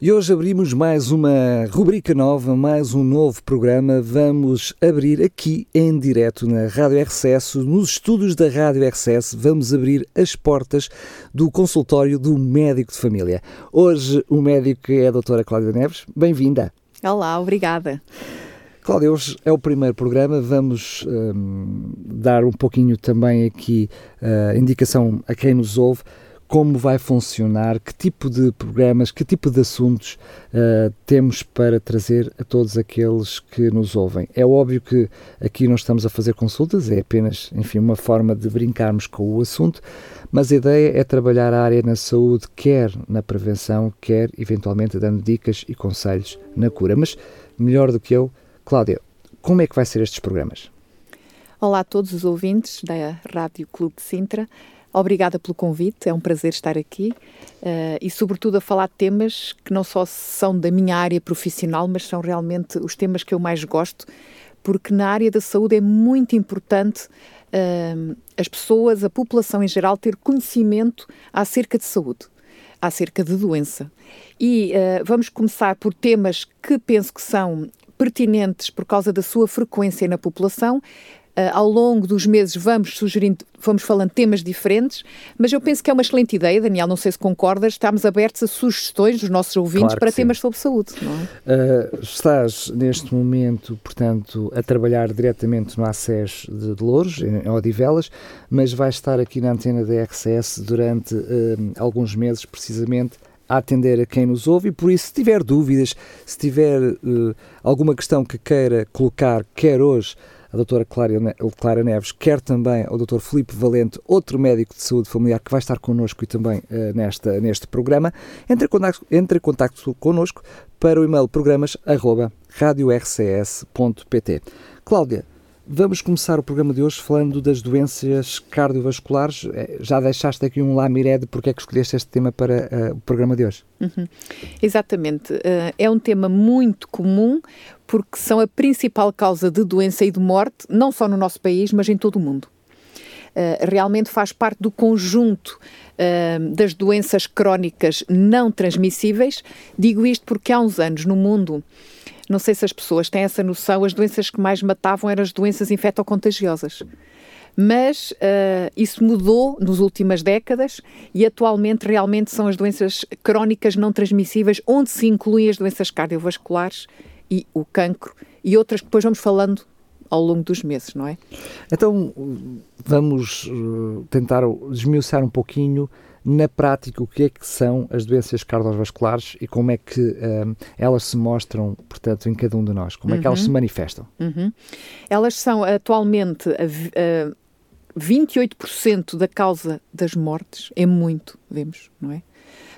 E hoje abrimos mais uma rubrica nova, mais um novo programa. Vamos abrir aqui em direto na Rádio RCS, nos estúdios da Rádio RCS, vamos abrir as portas do consultório do médico de família. Hoje o médico é a doutora Cláudia Neves. Bem-vinda. Olá, obrigada. Cláudia, hoje é o primeiro programa, vamos um, dar um pouquinho também aqui a uh, indicação a quem nos ouve como vai funcionar, que tipo de programas, que tipo de assuntos uh, temos para trazer a todos aqueles que nos ouvem. É óbvio que aqui não estamos a fazer consultas, é apenas, enfim, uma forma de brincarmos com o assunto, mas a ideia é trabalhar a área na saúde, quer na prevenção, quer eventualmente dando dicas e conselhos na cura. Mas melhor do que eu, Cláudia, como é que vai ser estes programas? Olá a todos os ouvintes da Rádio Clube de Sintra. Obrigada pelo convite, é um prazer estar aqui uh, e, sobretudo, a falar de temas que não só são da minha área profissional, mas são realmente os temas que eu mais gosto, porque na área da saúde é muito importante uh, as pessoas, a população em geral, ter conhecimento acerca de saúde, acerca de doença. E uh, vamos começar por temas que penso que são pertinentes por causa da sua frequência na população ao longo dos meses vamos sugerindo, vamos falando temas diferentes, mas eu penso que é uma excelente ideia, Daniel, não sei se concordas, estamos abertos a sugestões dos nossos ouvintes claro para temas sobre saúde. É? Uh, estás neste momento, portanto, a trabalhar diretamente no ACES de, de Louros, em Odivelas, mas vais estar aqui na antena da RCS durante uh, alguns meses, precisamente, a atender a quem nos ouve e por isso se tiver dúvidas, se tiver uh, alguma questão que queira colocar, quer hoje a doutora Clara Neves, quer também o doutor Filipe Valente, outro médico de saúde familiar que vai estar connosco e também uh, nesta, neste programa, entre em, contacto, entre em contacto connosco para o e-mail programas.radiorcs.pt. Cláudia, Vamos começar o programa de hoje falando das doenças cardiovasculares. Eh, já deixaste aqui um lamiré de porque é que escolheste este tema para uh, o programa de hoje. Uhum. Exatamente. Uh, é um tema muito comum porque são a principal causa de doença e de morte, não só no nosso país, mas em todo o mundo. Uh, realmente faz parte do conjunto das doenças crónicas não transmissíveis. Digo isto porque há uns anos no mundo não sei se as pessoas têm essa noção, as doenças que mais matavam eram as doenças infectocontagiosas. Mas uh, isso mudou nas últimas décadas e atualmente realmente são as doenças crónicas não transmissíveis, onde se incluem as doenças cardiovasculares e o cancro e outras que depois vamos falando ao longo dos meses, não é? Então vamos eh, tentar desmiuçar um pouquinho na prática, o que é que são as doenças cardiovasculares e como é que um, elas se mostram, portanto, em cada um de nós? Como é que elas se uhum. manifestam? Uhum. Elas são atualmente a, a 28% da causa das mortes, é muito, vemos, não é?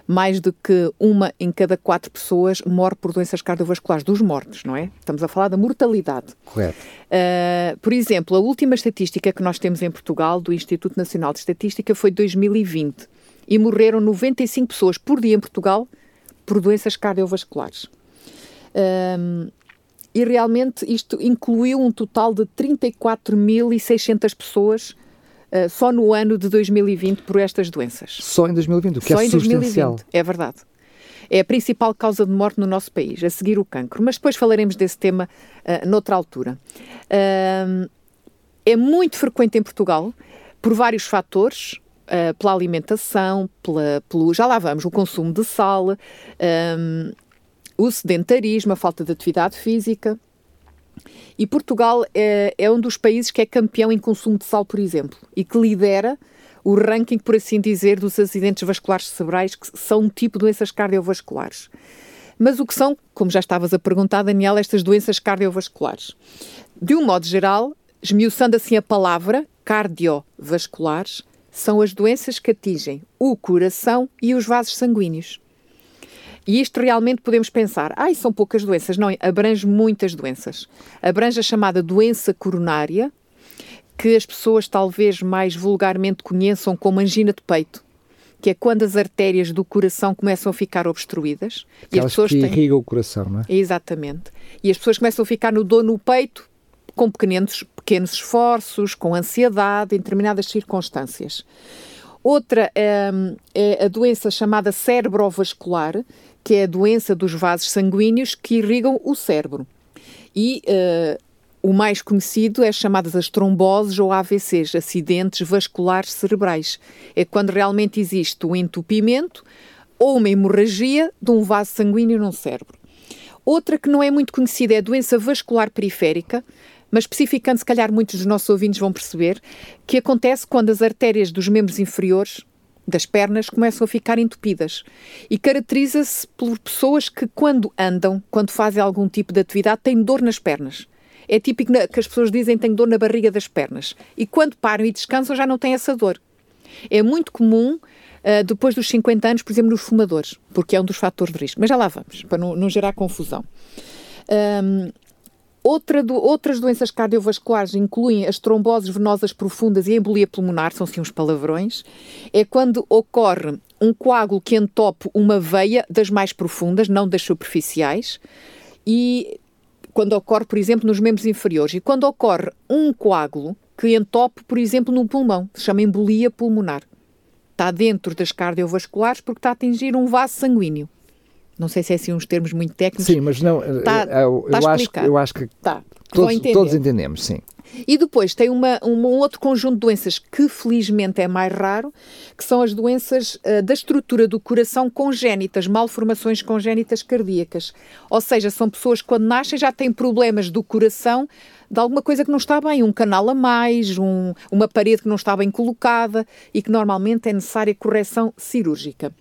mais do que uma em cada quatro pessoas morre por doenças cardiovasculares, dos mortos, não é? Estamos a falar da mortalidade. Correto. Uh, por exemplo, a última estatística que nós temos em Portugal, do Instituto Nacional de Estatística, foi de 2020 e morreram 95 pessoas por dia em Portugal por doenças cardiovasculares. Um, e realmente isto incluiu um total de 34.600 pessoas uh, só no ano de 2020 por estas doenças. Só em 2020, o que é só é em substancial. 2020, é verdade. É a principal causa de morte no nosso país, a seguir o cancro. Mas depois falaremos desse tema uh, noutra altura. Uh, é muito frequente em Portugal por vários fatores, uh, pela alimentação, pela, pelo, já lá vamos, o consumo de sal, um, o sedentarismo, a falta de atividade física. E Portugal é, é, um dos países que é campeão em consumo de sal, por exemplo, e que lidera o ranking, por assim dizer, dos acidentes vasculares cerebrais, que são um tipo de doenças cardiovasculares. Mas o que são, como já estavas a perguntar, Daniel, estas doenças cardiovasculares? De um modo geral, esmiuçando assim a palavra, cardiovasculares, são as doenças que atingem o coração e os vasos sanguíneos. E isto realmente podemos pensar, ai, ah, são poucas doenças. Não, abrange muitas doenças. Abrange a chamada doença coronária, que as pessoas talvez mais vulgarmente conheçam como angina de peito. que é quando as artérias do coração começam a ficar obstruídas. Aquelas e as pessoas que irrigam o coração, não é? Exatamente. E as pessoas começam a ficar no dor no peito com pequenos, pequenos esforços, com ansiedade, em determinadas circunstâncias. Outra é, é a doença chamada cerebrovascular, que é a doença dos vasos sanguíneos que irrigam o cérebro. E uh, o mais conhecido é chamadas as tromboses ou AVCs, acidentes vasculares cerebrais. É quando realmente existe um entupimento ou uma hemorragia de um vaso sanguíneo no cérebro. Outra que não é muito conhecida é a doença vascular periférica, mas especificando, se calhar muitos dos nossos ouvintes vão perceber, que acontece quando as artérias dos membros inferiores das pernas começam a ficar entupidas e caracteriza-se por pessoas que quando andam, quando fazem algum tipo de atividade, têm dor nas pernas. É típico que as pessoas dizem que têm dor na barriga das pernas e quando param e descansam já não têm essa dor. É muito comum uh, depois dos 50 anos, por exemplo, nos fumadores, porque é um dos fatores de risco. Mas já lá vamos, para não, não gerar confusão. Um, Outra do, outras doenças cardiovasculares incluem as tromboses venosas profundas e a embolia pulmonar, são sim uns palavrões. É quando ocorre um coágulo que entope uma veia das mais profundas, não das superficiais, e quando ocorre, por exemplo, nos membros inferiores. E quando ocorre um coágulo que entope, por exemplo, no pulmão, se chama embolia pulmonar. Está dentro das cardiovasculares porque está a atingir um vaso sanguíneo. Não sei se é assim uns termos muito técnicos. Sim, mas não. Tá, eu, eu, acho, eu acho que tá, todos, todos, entendemos, sim. E depois tem uma, um outro conjunto de doenças que felizmente é mais raro, que são as doenças uh, da estrutura do coração congénitas, malformações congénitas cardíacas. Ou seja, são pessoas que quando nascem já têm problemas do coração de alguma coisa que não está bem, um canal a mais, um, uma parede que não está bem colocada e que normalmente é necessária correção cirúrgica.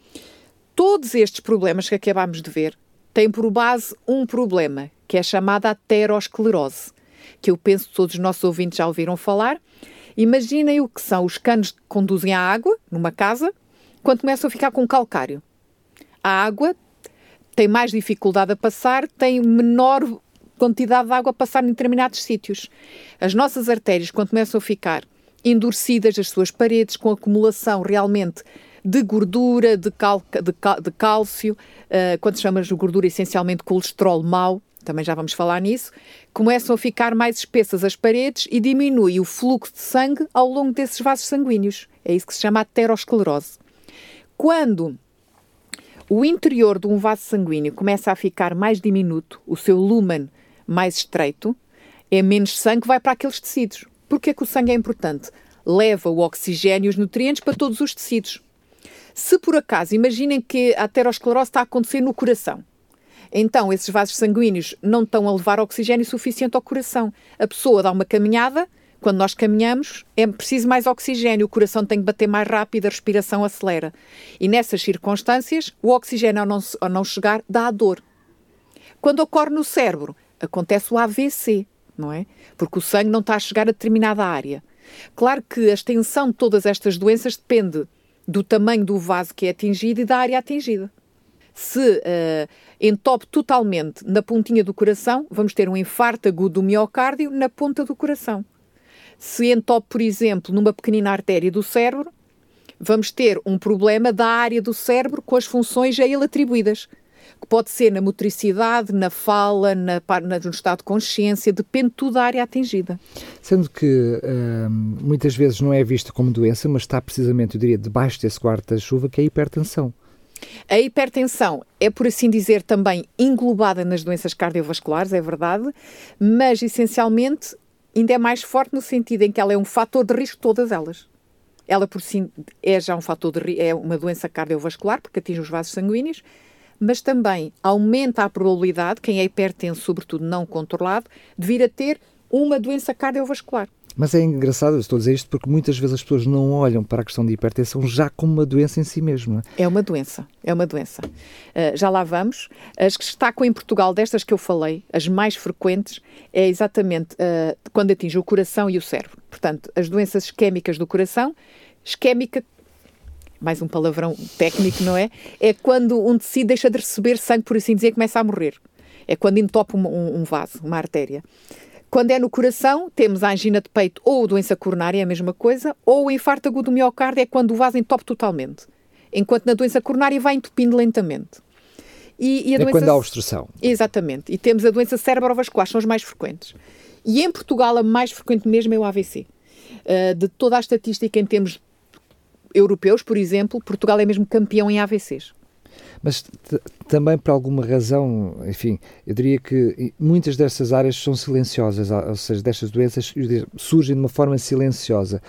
Todos estes problemas que acabámos de ver têm por base um problema, que é chamada aterosclerose, que eu penso que todos os nossos ouvintes já ouviram falar. Imaginem o que são os canos que conduzem a água numa casa quando começam a ficar com calcário. A água tem mais dificuldade a passar, tem menor quantidade de água a passar em determinados sítios. As nossas artérias, quando começam a ficar endurecidas, as suas paredes, com acumulação realmente de gordura, de, de, cal, de cálcio, uh, quando chamamos de gordura essencialmente colesterol mau, também já vamos falar nisso, começam a ficar mais espessas as paredes e diminui o fluxo de sangue ao longo desses vasos sanguíneos. É isso que se chama aterosclerose. Quando o interior de um vaso sanguíneo começa a ficar mais diminuto, o seu lumen mais estreito, é menos sangue que vai para aqueles tecidos. Porquê que o sangue é importante? Leva o oxigênio e os nutrientes para todos os tecidos. Se por acaso, imaginem que a aterosclerose está a acontecer no coração. Então, esses vasos sanguíneos não estão a levar oxigênio suficiente ao coração. A pessoa dá uma caminhada, quando nós caminhamos, é preciso mais oxigênio, o coração tem que bater mais rápido, a respiração acelera. E nessas circunstâncias, o oxigênio, ao não, ao não chegar, dá a dor. Quando ocorre no cérebro, acontece o AVC, não é? Porque o sangue não está a chegar a determinada área. Claro que a extensão de todas estas doenças depende do tamanho do vaso que é atingido e da área atingida. Se uh, entope totalmente na pontinha do coração, vamos ter um infarto agudo do miocárdio na ponta do coração. Se entope, por exemplo, numa pequenina artéria do cérebro, vamos ter um problema da área do cérebro com as funções a ele atribuídas que pode ser na motricidade, na fala, na, na, no estado de consciência, depende tudo da área atingida. Sendo que hum, muitas vezes não é visto como doença, mas está precisamente, eu diria, debaixo desse guarda-chuva, que é a hipertensão. A hipertensão é, por assim dizer, também englobada nas doenças cardiovasculares, é verdade, mas essencialmente ainda é mais forte no sentido em que ela é um fator de risco de todas elas. Ela por si é já um fator de é uma doença cardiovascular porque atinge os vasos sanguíneos, mas também aumenta a probabilidade, quem é hipertenso, sobretudo não controlado, de vir a ter uma doença cardiovascular. Mas é engraçado, estou a dizer isto porque muitas vezes as pessoas não olham para a questão de hipertensão já como uma doença em si mesma. É? é uma doença, é uma doença. Uh, já lá vamos. As que destacam em Portugal, destas que eu falei, as mais frequentes, é exatamente uh, quando atinge o coração e o cérebro. Portanto, as doenças isquémicas do coração, isquémica mais um palavrão técnico, não é? É quando um tecido deixa de receber sangue, por assim dizer, começa a morrer. É quando entope um, um, um vaso, uma artéria. Quando é no coração, temos a angina de peito ou doença coronária, é a mesma coisa, ou o infarto agudo do miocárdio é quando o vaso entope totalmente. enquanto na doença coronária vai entupindo lentamente. E, e a é doença... quando há obstrução. Exatamente. E temos a doença cerebrovascular, são as mais frequentes. E em Portugal a mais frequente mesmo é o AVC. Uh, ah, de toda a estatística em termos europeus, por exemplo, Portugal é mesmo campeão em AVCs. Mas também por alguma razão, enfim, eu diria que muitas dessas áreas são silenciosas, ou seja, destas doenças surgem de uma forma silenciosa.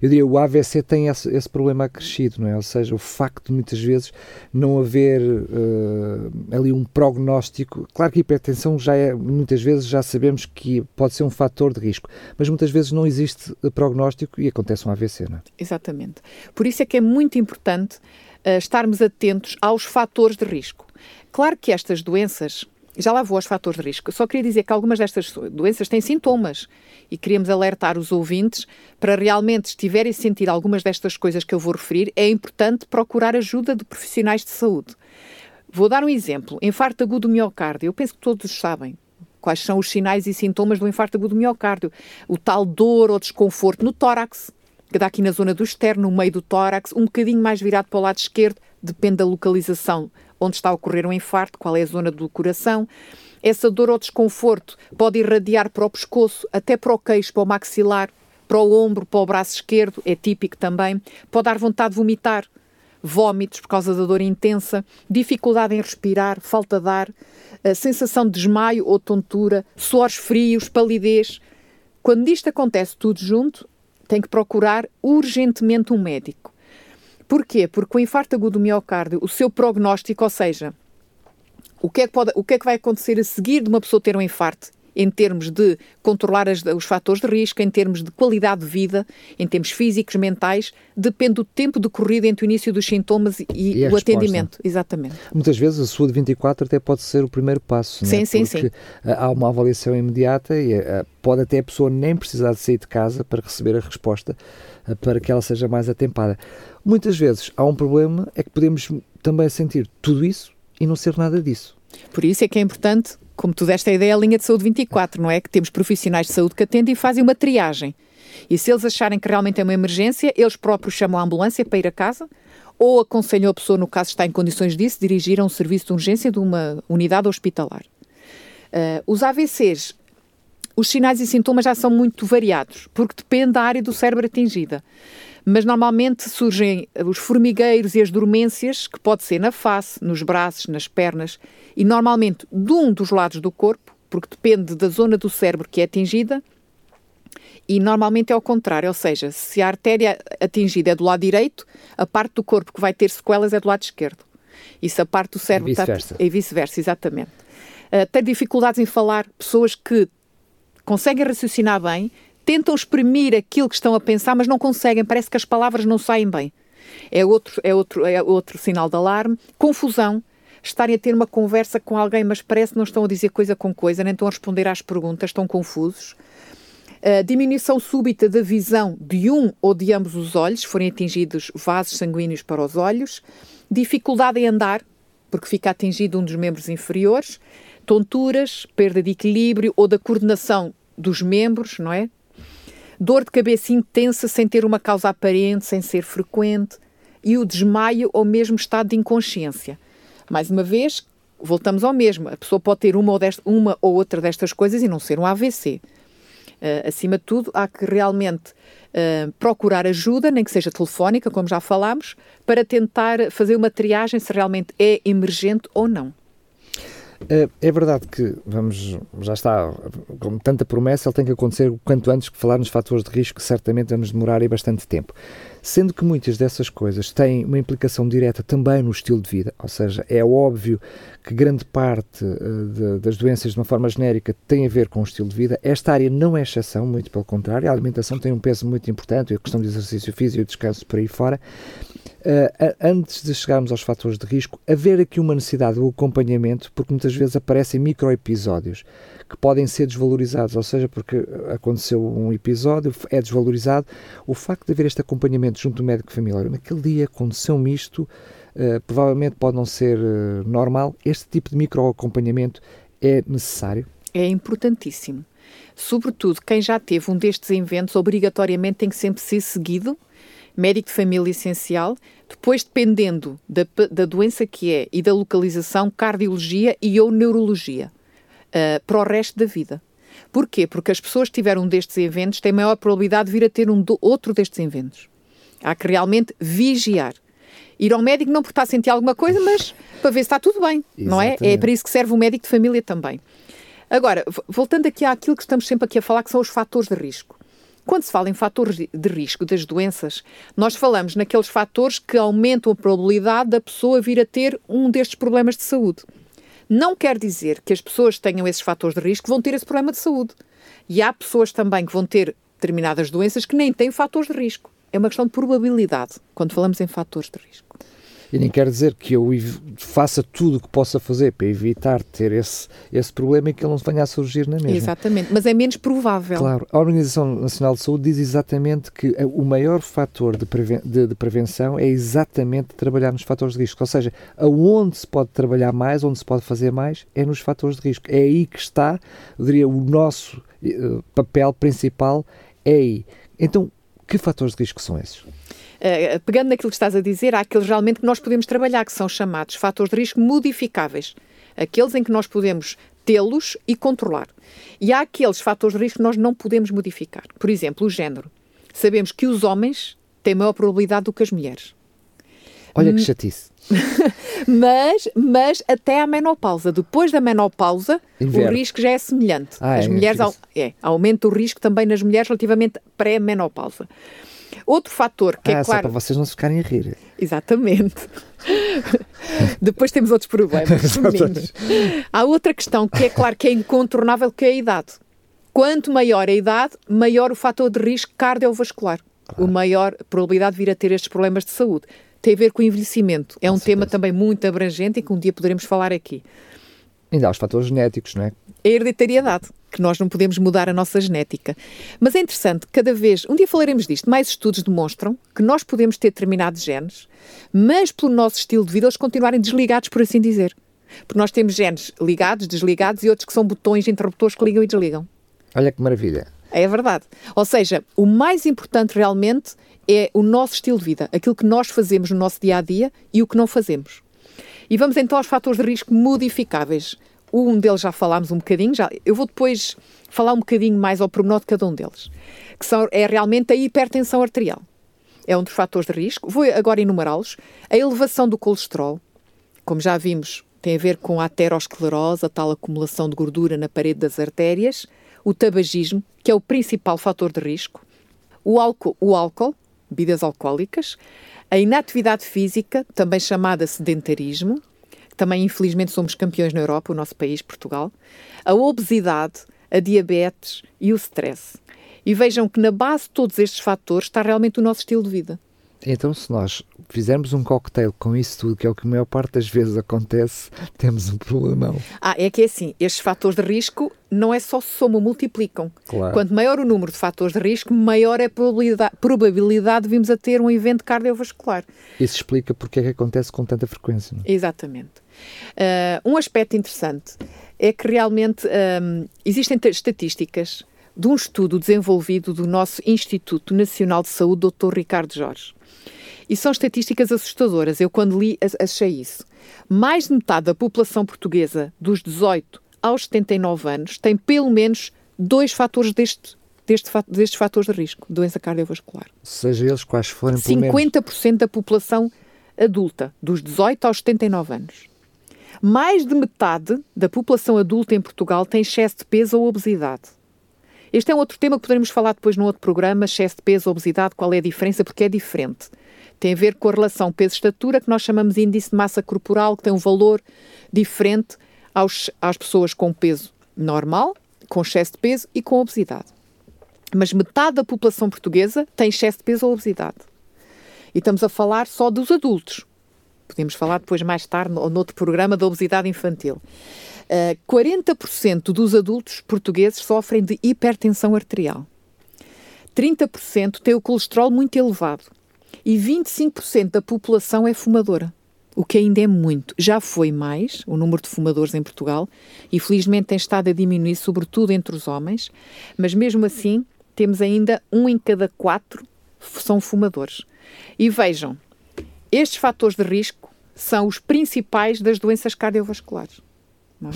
Eu diria o AVC tem esse, esse problema acrescido, não é? Ou seja, o facto de muitas vezes não haver uh, ali um prognóstico. Claro que a hipertensão já é, muitas vezes já sabemos que pode ser um fator de risco, mas muitas vezes não existe prognóstico e acontece um AVC, não é? Exatamente. Por isso é que é muito importante estarmos atentos aos fatores de risco. Claro que estas doenças, já lá vou aos fatores de risco, só queria dizer que algumas destas doenças têm sintomas e queríamos alertar os ouvintes para realmente, estiverem a sentir algumas destas coisas que eu vou referir, é importante procurar ajuda de profissionais de saúde. Vou dar um exemplo: infarto agudo do miocárdio. Eu penso que todos sabem quais são os sinais e sintomas do infarto agudo do miocárdio. O tal dor ou desconforto no tórax, que dá aqui na zona do externo, no meio do tórax, um bocadinho mais virado para o lado esquerdo, depende da localização onde está a ocorrer o um infarto, qual é a zona do coração. Essa dor ou desconforto pode irradiar para o pescoço, até para o queixo, para o maxilar, para o ombro, para o braço esquerdo, é típico também. Pode dar vontade de vomitar, vômitos por causa da dor intensa, dificuldade em respirar, falta de ar, sensação de desmaio ou tontura, suores frios, palidez. Quando isto acontece tudo junto, tem que procurar urgentemente um médico. Porquê? Porque o infarto agudo do miocárdio, o seu prognóstico, ou seja, o que, é que pode, o que é que vai acontecer a seguir de uma pessoa ter um infarto? Em termos de controlar as, os fatores de risco, em termos de qualidade de vida, em termos físicos, mentais, depende do tempo decorrido entre o início dos sintomas e, e o resposta. atendimento. Exatamente. Muitas vezes a sua de 24 até pode ser o primeiro passo. Sim, é? sim, Porque sim. Há uma avaliação imediata e eh, pode até a pessoa nem precisar de sair de casa para receber a resposta eh, para que ela seja mais atempada. Muitas vezes há um problema, é que podemos também sentir tudo isso e não ser nada disso. Por isso é que é importante, como tu deste a ideia, a linha de saúde 24, não é? Que temos profissionais de saúde que atendem e fazem uma triagem. E se eles acharem que realmente é uma emergência, eles próprios chamam a ambulância para ir a casa ou aconselham a pessoa, no caso está em condições disso, dirigir a um serviço de urgência de uma unidade hospitalar. Uh, os AVCs, os sinais e sintomas já são muito variados, porque depende da área do cérebro atingida mas normalmente surgem os formigueiros e as dormências, que pode ser na face, nos braços, nas pernas, e normalmente de um dos lados do corpo, porque depende da zona do cérebro que é atingida, e normalmente é ao contrário, ou seja, se a artéria atingida é do lado direito, a parte do corpo que vai ter sequelas é do lado esquerdo. E se a parte do cérebro está. E vice-versa, exatamente. Uh, ter dificuldades em falar, pessoas que conseguem raciocinar bem, tentam exprimir aquilo que estão a pensar, mas não conseguem, parece que as palavras não saem bem. É outro, é outro, é outro sinal de alarme. Confusão. Estarem a ter uma conversa com alguém, mas parece que não estão a dizer coisa com coisa, nem estão a responder às perguntas, estão confusos. A diminuição súbita da visão de um ou de ambos os olhos, forem atingidos vasos sanguíneos para os olhos. Dificuldade em andar, porque fica atingido um dos membros inferiores. Tonturas, perda de equilíbrio ou da coordenação dos membros, não é? Dor de cabeça intensa sem ter uma causa aparente, sem ser frequente, e o desmaio ou mesmo estado de inconsciência. Mais uma vez, voltamos ao mesmo. A pessoa pode ter uma ou, desta, uma ou outra destas coisas e não ser um AVC. Uh, eh, acima de tudo, há que realmente uh, procurar ajuda, nem que seja telefónica, como já falámos, para tentar fazer uma triagem se realmente é emergente ou não. É, é verdade que, vamos, já está, com tanta promessa, ele tem que acontecer o quanto antes que falar nos fatores de risco, certamente vamos demorar aí bastante tempo. Sendo que muitas dessas coisas têm uma implicação direta também no estilo de vida, ou seja, é óbvio que grande parte uh, de, das doenças, de uma forma genérica, tem a ver com o estilo de vida. Esta área não é exceção, muito pelo contrário, a alimentação tem um peso muito importante, a questão do exercício físico e o descanso por aí fora. Uh, antes de chegarmos aos fatores de risco, haver aqui uma necessidade do acompanhamento, porque muitas vezes aparecem microepisódios que podem ser desvalorizados, ou seja, porque aconteceu um episódio, é desvalorizado. O facto de haver este acompanhamento junto do médico familiar, naquele dia aconteceu-me isto, uh, provavelmente pode não ser uh, normal. Este tipo de microacompanhamento é necessário? É importantíssimo. Sobretudo, quem já teve um destes eventos, obrigatoriamente tem que sempre ser seguido médico de família essencial, depois, dependendo da, da doença que é e da localização, cardiologia e ou neurologia, uh, para o resto da vida. Porquê? Porque as pessoas que tiveram um destes eventos têm maior probabilidade de vir a ter um do, outro destes eventos. Há que realmente vigiar. Ir ao médico não por estar a sentir alguma coisa, mas para ver se está tudo bem, Exatamente. não é? É para isso que serve o médico de família também. Agora, voltando aqui àquilo que estamos sempre aqui a falar, que são os fatores de risco. Quando se fala em fatores de risco das doenças, nós falamos naqueles fatores que aumentam a probabilidade da pessoa vir a ter um destes problemas de saúde. Não quer dizer que as pessoas que tenham esses fatores de risco vão ter esse problema de saúde. E há pessoas também que vão ter determinadas doenças que nem têm fatores de risco. É uma questão de probabilidade quando falamos em fatores de risco. E nem quer dizer que eu faça tudo o que possa fazer para evitar ter esse, esse problema e que ele não venha a surgir na mesma. Exatamente, mas é menos provável. Claro, a Organização Nacional de Saúde diz exatamente que o maior fator de, preven de, de prevenção é exatamente trabalhar nos fatores de risco. Ou seja, aonde se pode trabalhar mais, onde se pode fazer mais, é nos fatores de risco. É aí que está, eu diria, o nosso uh, papel principal, é aí. Então, que fatores de risco são esses? Uh, pegando naquilo que estás a dizer, há aqueles realmente que nós podemos trabalhar, que são chamados fatores de risco modificáveis. Aqueles em que nós podemos tê-los e controlar. E há aqueles fatores de risco que nós não podemos modificar. Por exemplo, o género. Sabemos que os homens têm maior probabilidade do que as mulheres. Olha que hum. chatice. mas, mas até à menopausa. Depois da menopausa, Inverno. o risco já é semelhante. Ah, as é, mulheres, é, é, aumenta o risco também nas mulheres relativamente pré-menopausa. Outro fator que é ah, é claro. para vocês não se ficarem a rir. Exatamente. Depois temos outros problemas femininos. Há outra questão que é claro que é incontornável, que é a idade. Quanto maior a idade, maior o fator de risco cardiovascular. Claro. O maior probabilidade de vir a ter estes problemas de saúde. Tem a ver com o envelhecimento. É um tema também muito abrangente e que um dia poderemos falar aqui. Ainda há os fatores genéticos, não é? A hereditariedade que nós não podemos mudar a nossa genética. Mas é interessante, cada vez, um dia falaremos disto, mais estudos demonstram que nós podemos ter determinados genes, mas pelo nosso estilo de vida eles continuarem desligados, por assim dizer. Porque nós temos genes ligados, desligados e outros que são botões, interruptores que ligam e desligam. Olha que maravilha. É verdade. Ou seja, o mais importante realmente é o nosso estilo de vida, aquilo que nós fazemos no nosso dia a dia e o que não fazemos. E vamos então aos fatores de risco modificáveis. Um deles já falámos um bocadinho, já, eu vou depois falar um bocadinho mais ao pormenor de cada um deles, que são, é realmente a hipertensão arterial. É um dos fatores de risco. Vou agora enumerá-los. A elevação do colesterol, como já vimos, tem a ver com a aterosclerose, a tal acumulação de gordura na parede das artérias, o tabagismo, que é o principal fator de risco, o álcool, o álcool bebidas alcoólicas, a inatividade física, também chamada sedentarismo, também infelizmente somos campeões na Europa, o nosso país, Portugal, a obesidade, a diabetes e o stress. E vejam que na base de todos estes fatores está realmente o nosso estilo de vida. Então, se nós fizermos um cocktail com isso tudo, que é o que a maior parte das vezes acontece, temos um problemão. Ah, é que é assim, estes fatores de risco não é só somam, multiplicam. Claro. Quanto maior o número de fatores de risco, maior é a probabilidade, probabilidade de virmos a ter um evento cardiovascular. Isso explica porque é que acontece com tanta frequência. Não? É? Exatamente. Uh, um aspecto interessante é que realmente um, existem estatísticas de um estudo desenvolvido do nosso Instituto Nacional de Saúde, Dr. Ricardo Jorge. E são estatísticas assustadoras. Eu, quando li, achei isso. Mais de metade da população portuguesa, dos 18 aos 79 anos, tem pelo menos dois fatores deste, deste, destes fatores de risco, doença cardiovascular. Seja eles quais forem, pelo 50% menos. da população adulta, dos 18 aos 79 anos. Mais de metade da população adulta em Portugal tem excesso de peso ou obesidade. Este é um outro tema que poderemos falar depois num outro programa, excesso de peso, obesidade, qual é a diferença, porque é diferente tem a ver com a relação peso-estatura, que nós chamamos de índice de massa corporal, que tem um valor diferente aos, às pessoas com peso normal, com excesso de peso e com obesidade. Mas metade da população portuguesa tem excesso de peso ou obesidade. E estamos a falar só dos adultos. Podemos falar depois, mais tarde, no, noutro programa da obesidade infantil. Uh, 40% dos adultos portugueses sofrem de hipertensão arterial. 30% têm o colesterol muito elevado e 25% da população é fumadora, o que ainda é muito. Já foi mais o número de fumadores em Portugal e felizmente tem estado a diminuir, sobretudo entre os homens, mas mesmo assim temos ainda um em cada quatro são fumadores. E vejam, estes fatores de risco são os principais das doenças cardiovasculares. É?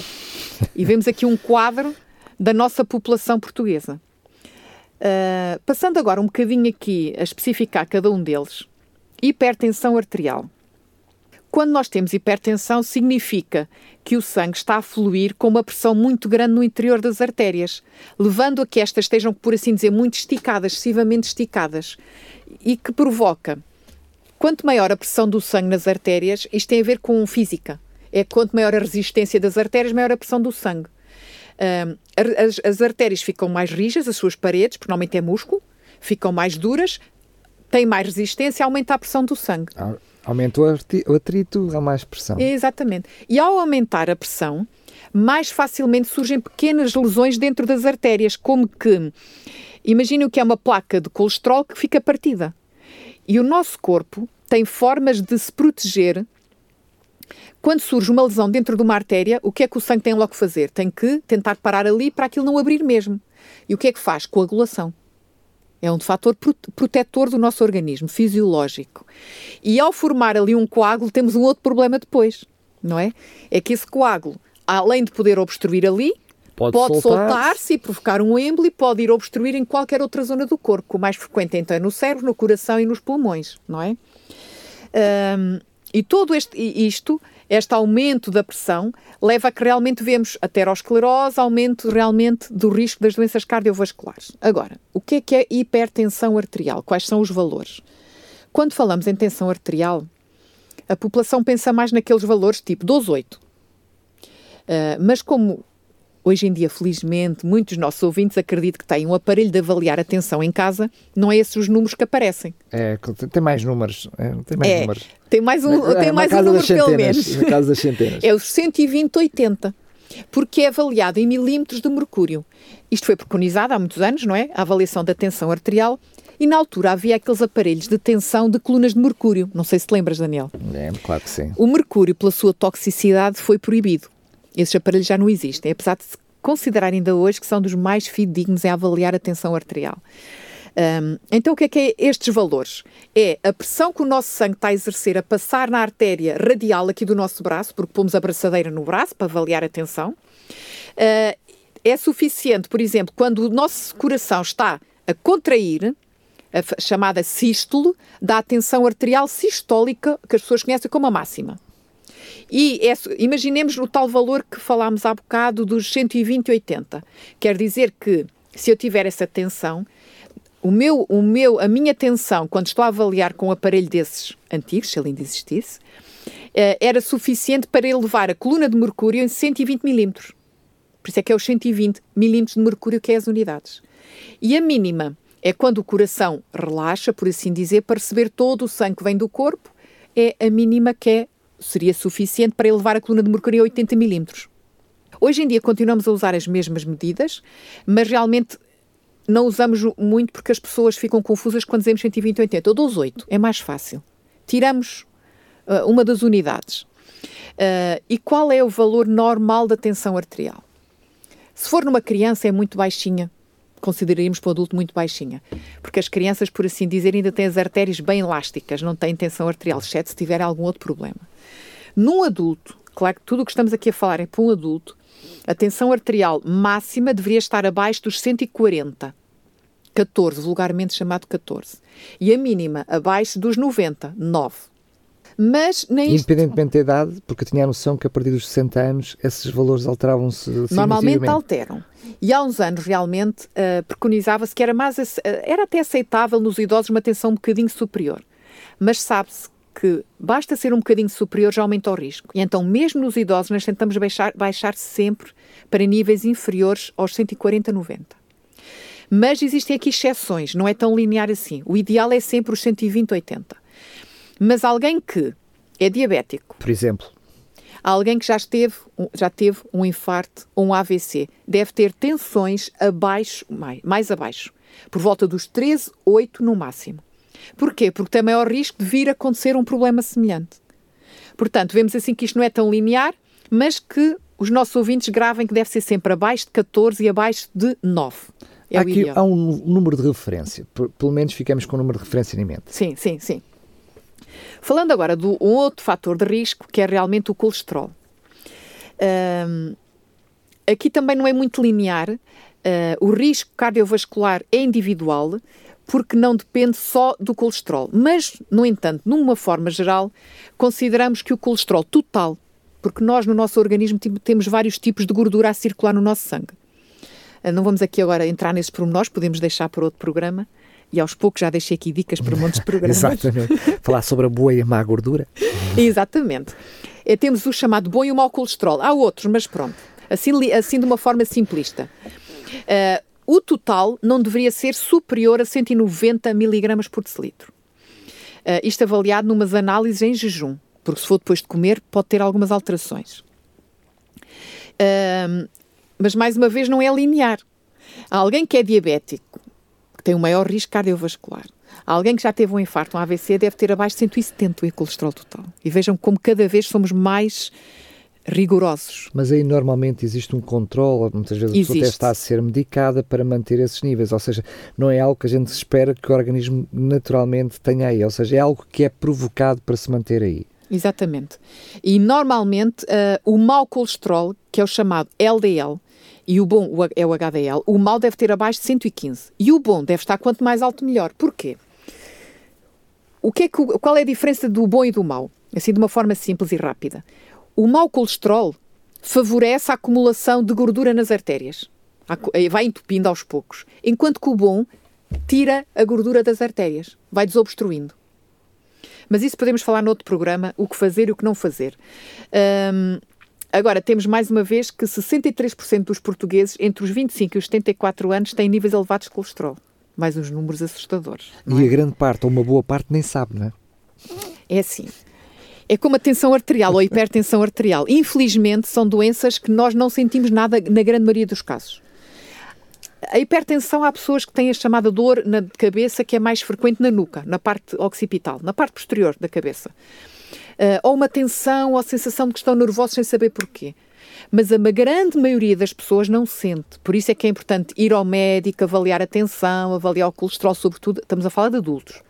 E vemos aqui um quadro da nossa população portuguesa. Uh, passando agora um bocadinho aqui a especificar cada um deles. Hipertensão arterial. Quando nós temos hipertensão, significa que o sangue está a fluir com uma pressão muito grande no interior das artérias, levando a que estas estejam, por assim dizer, muito esticadas, excessivamente esticadas, e que provoca, quanto maior a pressão do sangue nas artérias, isto tem a ver com física, é quanto maior a resistência das artérias, maior a pressão do sangue. Uh, as, as artérias ficam mais rijas, as suas paredes, porque normalmente é músculo, ficam mais duras, têm mais resistência, aumenta a pressão do sangue. Ah Aumenta o atrito, há mais pressão. Exatamente. E ao aumentar a pressão, mais facilmente surgem pequenas lesões dentro das artérias, como que, imagine o que é uma placa de colesterol que fica partida. E o nosso corpo tem formas de se proteger. Quando surge uma lesão dentro de uma artéria, o que é que o sangue tem logo que fazer? Tem que tentar parar ali para aquilo não abrir mesmo. E o que é que faz? Coagulação. É um fator protetor do nosso organismo, fisiológico. E ao formar ali um coágulo, temos um outro problema depois, não é? É que esse coágulo, além de poder obstruir ali, pode, pode soltar-se soltar e provocar um êmbolo e pode ir obstruir em qualquer outra zona do corpo. O mais frequente então é no cérebro, no coração e nos pulmões, não é? Um, e todo este, isto este aumento da pressão leva a que realmente vemos aterosclerose, aumento realmente do risco das doenças cardiovasculares. Agora, o que é que é hipertensão arterial? Quais são os valores? Quando falamos em tensão arterial, a população pensa mais naqueles valores tipo 12,8. Uh, mas como Hoje em dia, felizmente, muitos nossos ouvintes acreditam que têm um aparelho de avaliar a tensão em casa, não é esses os números que aparecem. É, tem mais números. É, tem mais é, números. Tem mais um, é, tem mais um número, pelo menos. Na casa das centenas. É os 120-80, porque é avaliado em milímetros de mercúrio. Isto foi preconizado há muitos anos, não é? A avaliação da tensão arterial. E na altura havia aqueles aparelhos de tensão de colunas de mercúrio. Não sei se te lembras, Daniel. É, claro que sim. O mercúrio, pela sua toxicidade, foi proibido. Esses aparelhos já não existem, apesar de se considerar ainda hoje que são dos mais fidedignos em avaliar a tensão arterial. Um, então, o que é que é estes valores? É a pressão que o nosso sangue está a exercer a passar na artéria radial aqui do nosso braço, porque pomos a braçadeira no braço para avaliar a tensão. Uh, é suficiente, por exemplo, quando o nosso coração está a contrair, a chamada sístole, da tensão arterial sistólica, que as pessoas conhecem como a máxima. E é, imaginemos o tal valor que falámos há bocado dos 120 80. Quer dizer que se eu tiver essa tensão, o meu, o meu, a minha tensão, quando estou a avaliar com um aparelho desses antigos, se ele ainda existisse, eh, era suficiente para elevar a coluna de mercúrio em 120 milímetros. Por isso é que é os 120 milímetros de mercúrio que é as unidades. E a mínima é quando o coração relaxa, por assim dizer, para receber todo o sangue que vem do corpo, é a mínima que é seria suficiente para elevar a coluna de mercúrio a 80 milímetros. Hoje em dia continuamos a usar as mesmas medidas, mas realmente não usamos muito porque as pessoas ficam confusas quando dizemos 120 80. Eu dou os 8, é mais fácil. Tiramos uh, uma das unidades. Uh, e qual é o valor normal da tensão arterial? Se for numa criança, é muito baixinha, consideraríamos para o adulto muito baixinha. Porque as crianças, por assim dizer, ainda têm as artérias bem elásticas, não têm tensão arterial, exceto se tiver algum outro problema. Num adulto, claro que tudo o que estamos aqui a falar é para um adulto, a tensão arterial máxima deveria estar abaixo dos 140. 14, vulgarmente chamado 14. E a mínima abaixo dos 90, 9. Mas nem Independentemente da idade, porque eu tinha a noção que a partir dos 60 anos esses valores alteravam-se Normalmente alteram. E há uns anos realmente uh, preconizava-se que era, mais, uh, era até aceitável nos idosos uma tensão um bocadinho superior. Mas sabe-se que basta ser um bocadinho superior já aumenta o risco. E então, mesmo nos idosos, nós tentamos baixar, baixar sempre para níveis inferiores aos 140, 90. Mas existem aqui exceções, não é tão linear assim. O ideal é sempre os 120, 80. Mas alguém que é diabético, por exemplo, alguém que já esteve, já teve um infarto ou um AVC, deve ter tensões abaixo, mais, mais abaixo, por volta dos 13, 8 no máximo. Porquê? Porque tem maior risco de vir a acontecer um problema semelhante. Portanto, vemos assim que isto não é tão linear, mas que os nossos ouvintes gravem que deve ser sempre abaixo de 14 e abaixo de 9. É Aqui há um número de referência, pelo menos ficamos com o número de referência em mente. Sim, sim, sim. Falando agora do um outro fator de risco, que é realmente o colesterol. Um, aqui também não é muito linear. Uh, o risco cardiovascular é individual, porque não depende só do colesterol. Mas, no entanto, numa forma geral, consideramos que o colesterol total, porque nós no nosso organismo temos vários tipos de gordura a circular no nosso sangue. Ah, não vamos aqui agora entrar nesses pormenores, podemos deixar para outro programa. E aos poucos já deixei aqui dicas para montes de programas. Exatamente. Falar sobre a boa e a má gordura. Exatamente. É, temos o chamado bom e o mau colesterol. Há outros, mas pronto. Assim, assim de uma forma simplista. Uh, o total não deveria ser superior a 190 miligramas por decilitro. Uh, isto avaliado numas análises em jejum, porque se for depois de comer pode ter algumas alterações. Uh, mas mais uma vez não é linear. Alguém que é diabético, que tem um maior risco cardiovascular. Alguém que já teve um infarto, um AVC, deve ter abaixo de 170 o colesterol total. E vejam como cada vez somos mais rigorosos. Mas aí normalmente existe um controle, muitas vezes existe. a pessoa está a ser medicada para manter esses níveis, ou seja, não é algo que a gente espera que o organismo naturalmente tenha aí, ou seja, é algo que é provocado para se manter aí. Exatamente. E normalmente uh, o mau colesterol, que é o chamado LDL, e o bom é o HDL, o mau deve ter abaixo de 115 e o bom deve estar quanto mais alto melhor. Porquê? O que é que, qual é a diferença do bom e do mau? Assim, de uma forma simples e rápida. O mau colesterol favorece a acumulação de gordura nas artérias. Eh, vai entupindo aos poucos. Enquanto que o bom tira a gordura das artérias. Vai desobstruindo. Mas isso podemos falar noutro programa, o que fazer e o que não fazer. Um, agora, temos mais uma vez que 63% dos portugueses entre os 25 e os 74 anos têm níveis elevados de colesterol. Mais uns números assustadores. E é? a grande parte, ou uma boa parte, nem sabe, não é? É assim. É como a tensão arterial ou a hipertensão arterial. Infelizmente, são doenças que nós não sentimos nada na grande maioria dos casos. A hipertensão, há pessoas que têm a chamada dor na cabeça, que é mais frequente na nuca, na parte occipital, na parte posterior da cabeça. Uh, ou uma tensão, ou a sensação de que estão nervosos sem saber porquê. Mas a grande maioria das pessoas não sente. Por isso é que é importante ir ao médico, avaliar a tensão, avaliar o colesterol, sobretudo. Estamos a falar de adultos.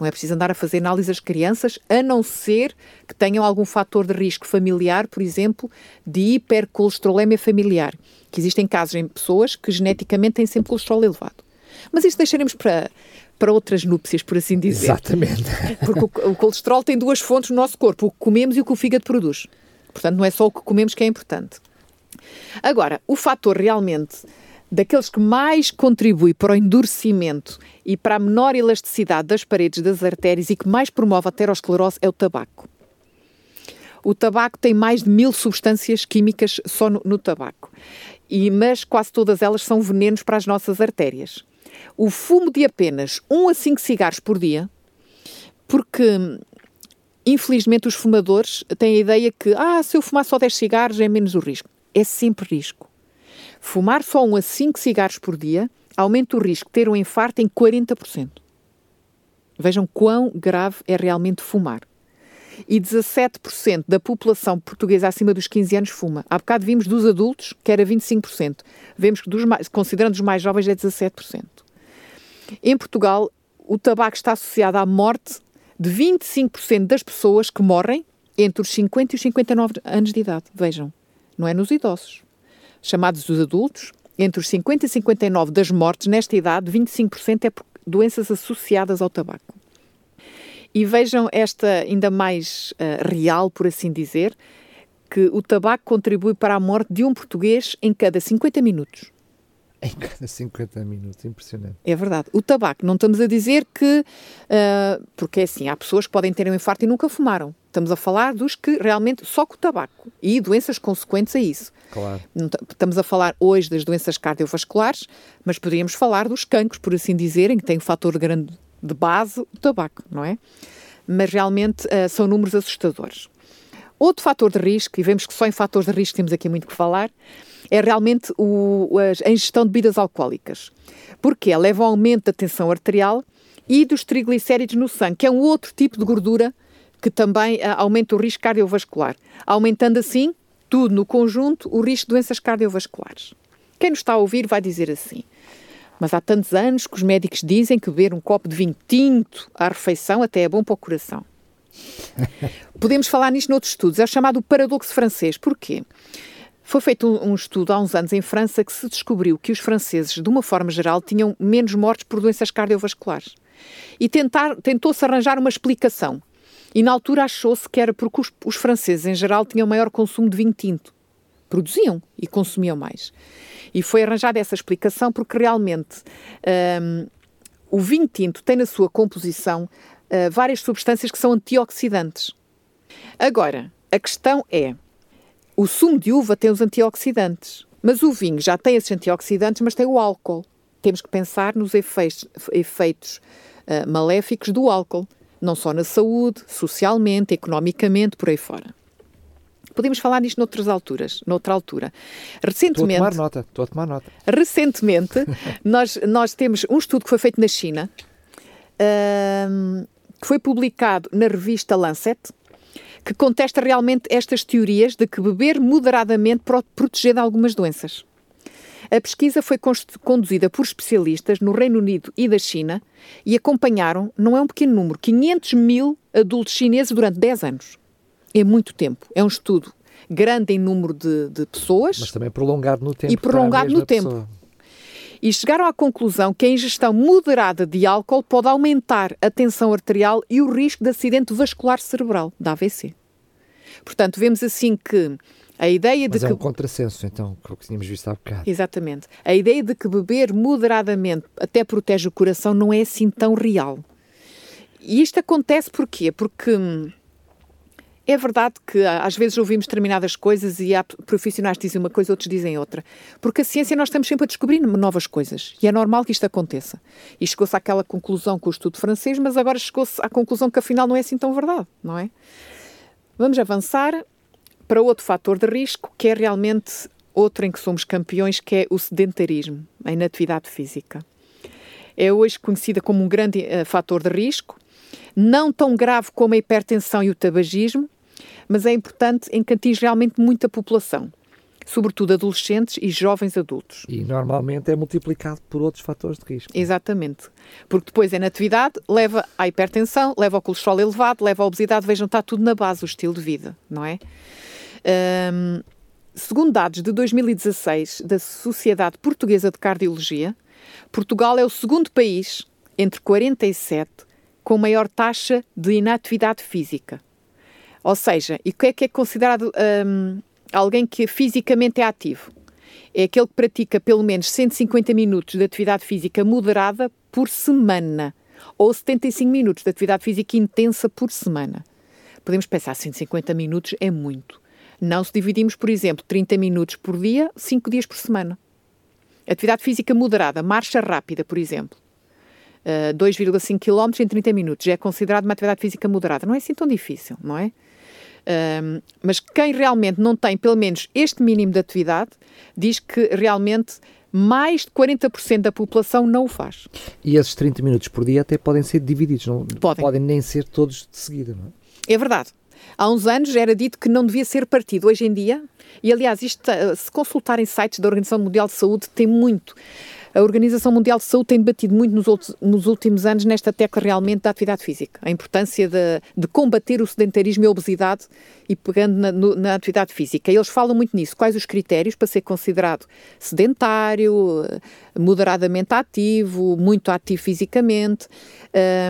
Não é preciso andar a fazer análises às crianças, a não ser que tenham algum fator de risco familiar, por exemplo, de hipercolesterolemia familiar, que existem casos em pessoas que geneticamente têm sempre colesterol elevado. Mas isso deixaremos para, para outras núpcias, por assim dizer. Exatamente. Porque o, o colesterol tem duas fontes no nosso corpo, o que comemos e o que o fígado produz. Portanto, não é só o que comemos que é importante. Agora, o fator realmente daqueles que mais contribui para o endurecimento e para a menor elasticidade das paredes das artérias e que mais promove a aterosclerose é o tabaco. O tabaco tem mais de mil substâncias químicas só no, no tabaco, e, mas quase todas elas são venenos para as nossas artérias. O fumo de apenas 1 a 5 cigarros por dia, porque infelizmente os fumadores têm a ideia que ah, se eu fumar só 10 cigarros é menos o risco. É sempre risco. Fumar só 1 a 5 cigarros por dia aumenta o risco de ter um infarto em 40%. Vejam quão grave é realmente fumar. E 17% da população portuguesa acima dos 15 anos fuma. Há bocado vimos dos adultos, que era 25%. Vemos que, dos mais, considerando os mais jovens, é 17%. Em Portugal, o tabaco está associado à morte de 25% das pessoas que morrem entre os 50 e os 59 anos de idade. Vejam, não é nos idosos chamados os adultos, entre os 50 e 59 das mortes nesta idade, 25% é por doenças associadas ao tabaco. E vejam esta ainda mais uh, real, por assim dizer, que o tabaco contribui para a morte de um português em cada 50 minutos. Em cada 50 minutos, impressionante. É verdade. O tabaco, não estamos a dizer que. Uh, porque é assim, há pessoas que podem ter um infarto e nunca fumaram. Estamos a falar dos que realmente só com o tabaco e doenças consequentes a isso. Claro. Estamos a falar hoje das doenças cardiovasculares, mas poderíamos falar dos cancros, por assim dizerem, que tem um fator grande de base, o tabaco, não é? Mas realmente uh, são números assustadores. Outro fator de risco, e vemos que só em fatores de risco temos aqui muito que falar, é realmente o, a ingestão de bebidas alcoólicas. Porque leva ao aumento da tensão arterial e dos triglicéridos no sangue, que é um outro tipo de gordura que também uh, aumenta o risco cardiovascular, aumentando assim, tudo no conjunto, o risco de doenças cardiovasculares. Quem nos está a ouvir vai dizer assim: Mas há tantos anos que os médicos dizem que beber um copo de vinho tinto à refeição até é bom para o coração. Podemos falar nisto noutros estudos. É o chamado paradoxo francês. Porquê? Foi feito um, estudo há uns anos em França que se descobriu que os franceses, de uma forma geral, tinham menos mortes por doenças cardiovasculares. E tentou-se arranjar uma explicação. E na altura achou-se que era porque os, os franceses, em geral, tinham maior consumo de vinho tinto. Produziam e consumiam mais. E foi arranjada essa explicação porque realmente um, o vinho tinto tem na sua composição uh, várias substâncias que são antioxidantes. Agora, a questão é: o sumo de uva tem os antioxidantes, mas o vinho já tem esses antioxidantes, mas tem o álcool. Temos que pensar nos efeitos, efeitos uh, maléficos do álcool, não só na saúde, socialmente, economicamente, por aí fora. Podemos falar nisto noutras alturas, noutra altura. Recentemente, estou a tomar nota, estou a tomar nota. Recentemente, nós, nós temos um estudo que foi feito na China, uh, que foi publicado na revista Lancet, que contesta realmente estas teorias de que beber moderadamente pode proteger de algumas doenças. A pesquisa foi conduzida por especialistas no Reino Unido e da China e acompanharam, não é um pequeno número, 500 mil adultos chineses durante 10 anos. É muito tempo. É um estudo grande em número de, de pessoas. Mas também prolongado no tempo. E prolongado no tempo. Pessoa. E chegaram à conclusão que a ingestão moderada de álcool pode aumentar a tensão arterial e o risco de acidente vascular cerebral, da AVC. Portanto, vemos assim que a ideia Mas de é que. um contrassenso, então, que é o que tínhamos visto há bocado. Exatamente. A ideia de que beber moderadamente até protege o coração não é assim tão real. E isto acontece porquê? Porque hum, é verdade que às vezes ouvimos determinadas coisas e há profissionais que dizem uma coisa, outros dizem outra. Porque a ciência nós estamos sempre a descobrir novas coisas e é normal que isto aconteça. E chegou-se àquela conclusão com o estudo francês, mas agora chegou-se à conclusão que afinal não é assim tão verdade, não é? Vamos avançar para outro fator de risco, que é realmente outro em que somos campeões, que é o sedentarismo, a inatividade física. É hoje conhecida como um grande uh, fator de risco, não tão grave como a hipertensão e o tabagismo, mas é importante em que atinge realmente muita população sobretudo adolescentes e jovens adultos. E normalmente é multiplicado por outros fatores de risco. Exatamente. Porque depois a natividade leva à hipertensão, leva ao colesterol elevado, leva à obesidade, vejam, está tudo na base, o estilo de vida, não é? Um, segundo dados de 2016 da Sociedade Portuguesa de Cardiologia, Portugal é o segundo país, entre 47, com maior taxa de inatividade física. Ou seja, e o que é que é considerado alguém que fisicamente é ativo. É aquele que pratica pelo menos 150 minutos de atividade física moderada por semana ou 75 minutos de atividade física intensa por semana. Podemos pensar 150 minutos é muito. Não se dividimos, por exemplo, 30 minutos por dia, 5 dias por semana. Atividade física moderada, marcha rápida, por exemplo. Uh, 2,5 km em 30 minutos já é considerado uma atividade física moderada. Não é assim tão difícil, não é? Um, mas quem realmente não tem pelo menos este mínimo de atividade diz que realmente mais de 40% da população não o faz. E esses 30 minutos por dia até podem ser divididos, não podem, podem nem ser todos de seguida, não é? É verdade. Há uns anos era dito que não devia ser partido. Hoje em dia, e aliás, isto, se consultarem sites da Organização Mundial de Saúde, tem muito. A Organização Mundial de Saúde tem debatido muito nos, outros, nos últimos anos nesta tecla realmente da atividade física, a importância de, de combater o sedentarismo e a obesidade e pegando na, no, na, atividade física. Eles falam muito nisso. Quais os critérios para ser considerado sedentário, moderadamente ativo, muito ativo fisicamente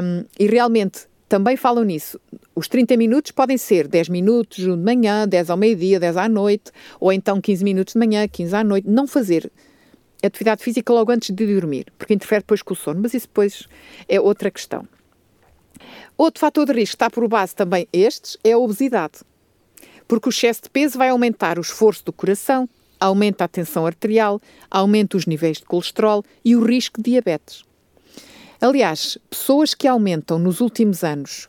um, e realmente também falam nisso. Os 30 minutos podem ser 10 minutos de manhã, 10 ao meio-dia, 10 à noite, ou então 15 minutos de manhã, 15 à noite. Não fazer atividade física logo antes de dormir, porque interfere depois com o sono, mas isso depois é outra questão. Outro fator de risco que está por base também estes é a obesidade, porque o excesso de peso vai aumentar o esforço do coração, aumenta a tensão arterial, aumenta os níveis de colesterol e o risco de diabetes. Aliás, pessoas que aumentam nos últimos anos,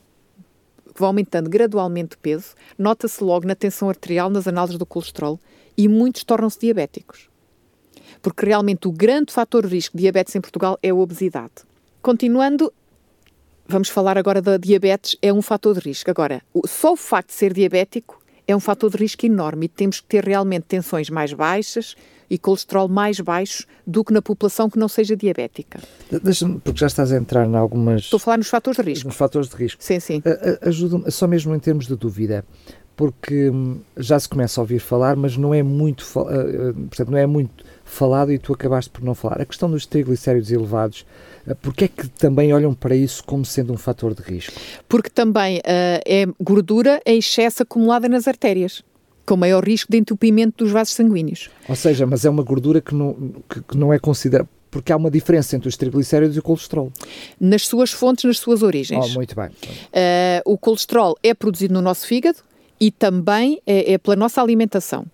que vão aumentando gradualmente de peso, nota-se logo na tensão arterial, nas análises do colesterol e muitos tornam-se diabéticos porque realmente o grande fator de risco de diabetes em Portugal é a obesidade. Continuando, vamos falar agora da diabetes, é um fator de risco. Agora, só o facto de ser diabético é um fator de risco enorme e temos que ter realmente tensões mais baixas e colesterol mais baixos do que na população que não seja diabética. Deixa-me, porque já estás a entrar em algumas. Estou a falar nos fatores de risco. Nos fatores de risco. Sim, sim. Ajuda-me, só mesmo em termos de dúvida, porque hum, já se começa a ouvir falar, mas não é muito, uh, portanto, não é muito falado e tu acabaste por não falar. A questão dos triglicéridos elevados, uh, porque é que também olham para isso como sendo um fator de risco? Porque também uh, é gordura em excesso acumulada nas artérias com maior risco de entupimento dos vasos sanguíneos. Ou seja, mas é uma gordura que não, que, que não é considerada porque há uma diferença entre os triglicéridos e o colesterol. Nas suas fontes, nas suas origens. Oh, muito bem. Uh, o colesterol é produzido no nosso fígado e também é, é, pela nossa alimentação.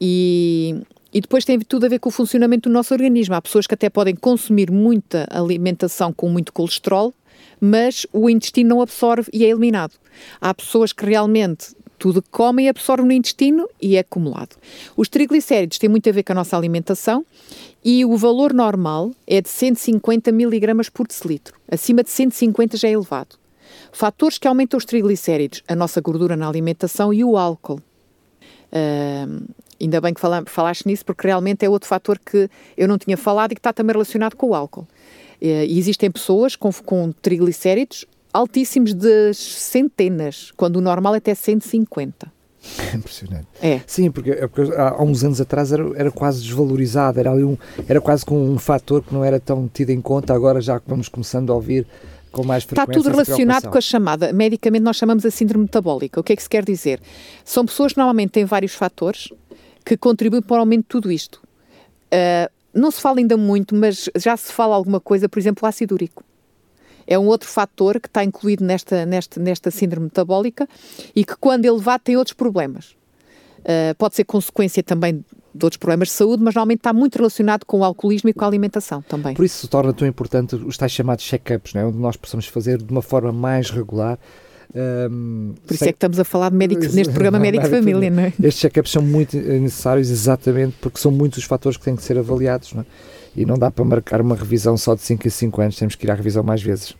E, e depois tem tudo a ver com o funcionamento do nosso organismo. Há pessoas que até podem consumir muita alimentação com muito colesterol, mas o intestino não absorve e é eliminado. Há pessoas que realmente tudo que comem absorve no intestino e é acumulado. Os triglicéridos têm muito a ver com a nossa alimentação e o valor normal é de 150 miligramas por decilitro. Acima de 150 já é elevado. Fatores que aumentam os triglicéridos, a nossa gordura na alimentação e o álcool. Uh, ainda bem que falaste nisso, porque realmente é outro fator que eu não tinha falado e que está também relacionado com o álcool. Uh, existem pessoas com, com triglicéridos altíssimos de centenas, quando o normal é até 150. É impressionante. É. Sim, porque, é porque, há uns anos atrás era, era quase desvalorizado, era, ali um, era quase com um fator que não era tão tido em conta, agora já vamos começando a ouvir com mais frequência. Está tudo relacionado com a chamada, medicamente nós chamamos a síndrome metabólica. O que é que se quer dizer? São pessoas que normalmente têm vários fatores que contribuem para o aumento de tudo isto. Uh, não se fala ainda muito, mas já se fala alguma coisa, por exemplo, o ácido úrico é um outro fator que está incluído nesta, nesta, nesta síndrome metabólica e que, quando elevado, tem outros problemas. Uh, pode ser consequência também de outros problemas de saúde, mas normalmente está muito relacionado com o alcoolismo e com a alimentação também. Por isso se torna tão importante os tais chamados check-ups, é? onde nós possamos fazer de uma forma mais regular. Um, Por isso sei... é que estamos a falar de médico, neste programa Médico de Família, não é? Estes check-ups são muito necessários exatamente porque são muitos os fatores que têm que ser avaliados, não é? e não dá para marcar uma revisão só de 5 a 5 anos, temos que ir à revisão mais vezes.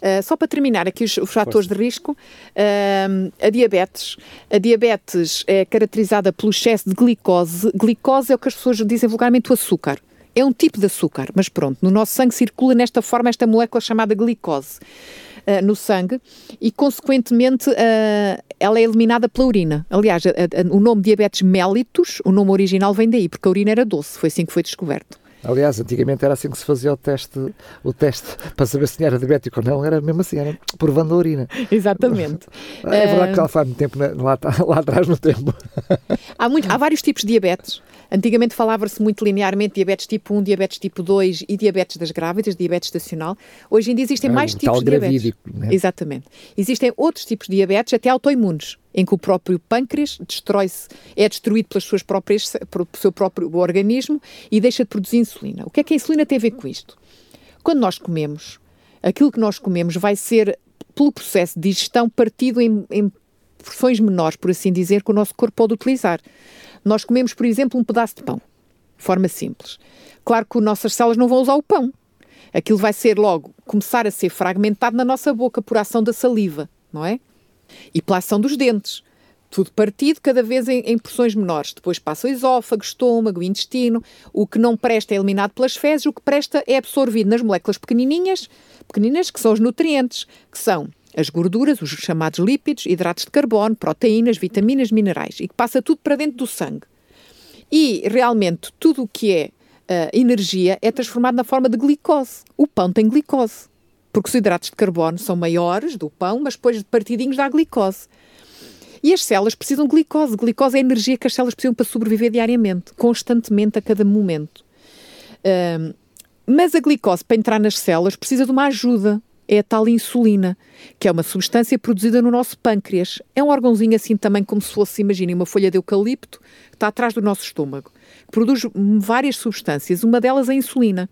Uh, só para terminar aqui os, os fatores de risco, uh, a diabetes. A diabetes é caracterizada pelo excesso de glicose. Glicose é o que as pessoas dizem vulgarmente o açúcar. É um tipo de açúcar, mas pronto, no nosso sangue circula nesta forma esta molécula chamada glicose. Uh, no sangue e, consequentemente, uh, ela é eliminada pela urina. Aliás, a, a, o nome diabetes mellitus, o nome original vem daí, porque a urina era doce, foi assim que foi descoberto. Aliás, antigamente era assim que se fazia o teste, o teste para saber se era diabético ou não, era mesmo assim, era provando a urina. Exatamente. É verdade que ela faz muito tempo lá, lá atrás no tempo. Há, muito, há vários tipos de diabetes. Antigamente falava-se muito linearmente diabetes tipo 1, diabetes tipo 2 e diabetes das grávidas, diabetes estacional. Hoje em dia existem é, mais tipos de diabetes. Né? Exatamente. Existem outros tipos de diabetes, até autoimunes, em que o próprio pâncreas destrói-se, é destruído pelas suas próprias, pelo seu próprio organismo e deixa de produzir insulina. O que é que a insulina tem a ver com isto? Quando nós comemos, aquilo que nós comemos vai ser, pelo processo de digestão, partido em, em porções menores, por assim dizer, que o nosso corpo pode utilizar. Nós comemos, por exemplo, um pedaço de pão, de forma simples. Claro que as nossas células não vão usar o pão. Aquilo vai ser logo começar a ser fragmentado na nossa boca por ação da saliva, não é? E pela ação dos dentes. Tudo partido, cada vez em, em porções menores. Depois passa o esófago, estômago, intestino. O que não presta é eliminado pelas fezes, o que presta é absorvido nas moléculas pequenininhas, pequeninas, que são os nutrientes, que são as gorduras, os chamados lípidos, hidratos de carbono, proteínas, vitaminas, minerais, e que passa tudo para dentro do sangue. E realmente tudo o que é uh, energia é transformado na forma de glicose. O pão tem glicose, porque os hidratos de carbono são maiores do pão, mas depois de partidinhos dá glicose. E as células precisam de glicose. Glicose é a energia que as células precisam para sobreviver diariamente, constantemente, a cada momento. Uh, mas a glicose, para entrar nas células, precisa de uma ajuda é a tal insulina, que é uma substância produzida no nosso pâncreas. É um órgãozinho assim também como se fosse, imaginem, uma folha de eucalipto que está atrás do nosso estômago, produz várias substâncias, uma delas é a insulina.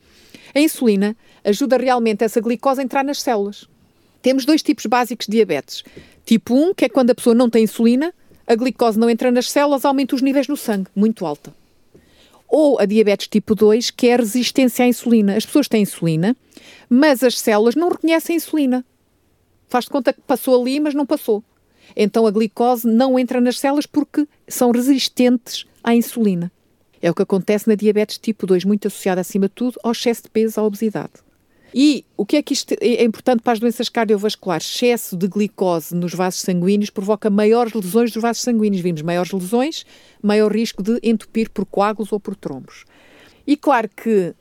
A insulina ajuda realmente essa glicose a entrar nas células. Temos dois tipos básicos de diabetes. Tipo 1, que é quando a pessoa não tem insulina, a glicose não entra nas células, aumenta os níveis no sangue, muito alta. Ou a diabetes tipo 2, que é a resistência à insulina. As pessoas têm insulina, mas as células não reconhecem a insulina. Faz de conta que passou ali, mas não passou. Então a glicose não entra nas células porque são resistentes à insulina. É o que acontece na diabetes tipo 2, muito associada, acima de tudo, ao excesso de peso, à obesidade. E o que é que isto é importante para as doenças cardiovasculares? Excesso de glicose nos vasos sanguíneos provoca maiores lesões dos vasos sanguíneos. Vimos maiores lesões, maior risco de entupir por coágulos ou por trombos. E claro que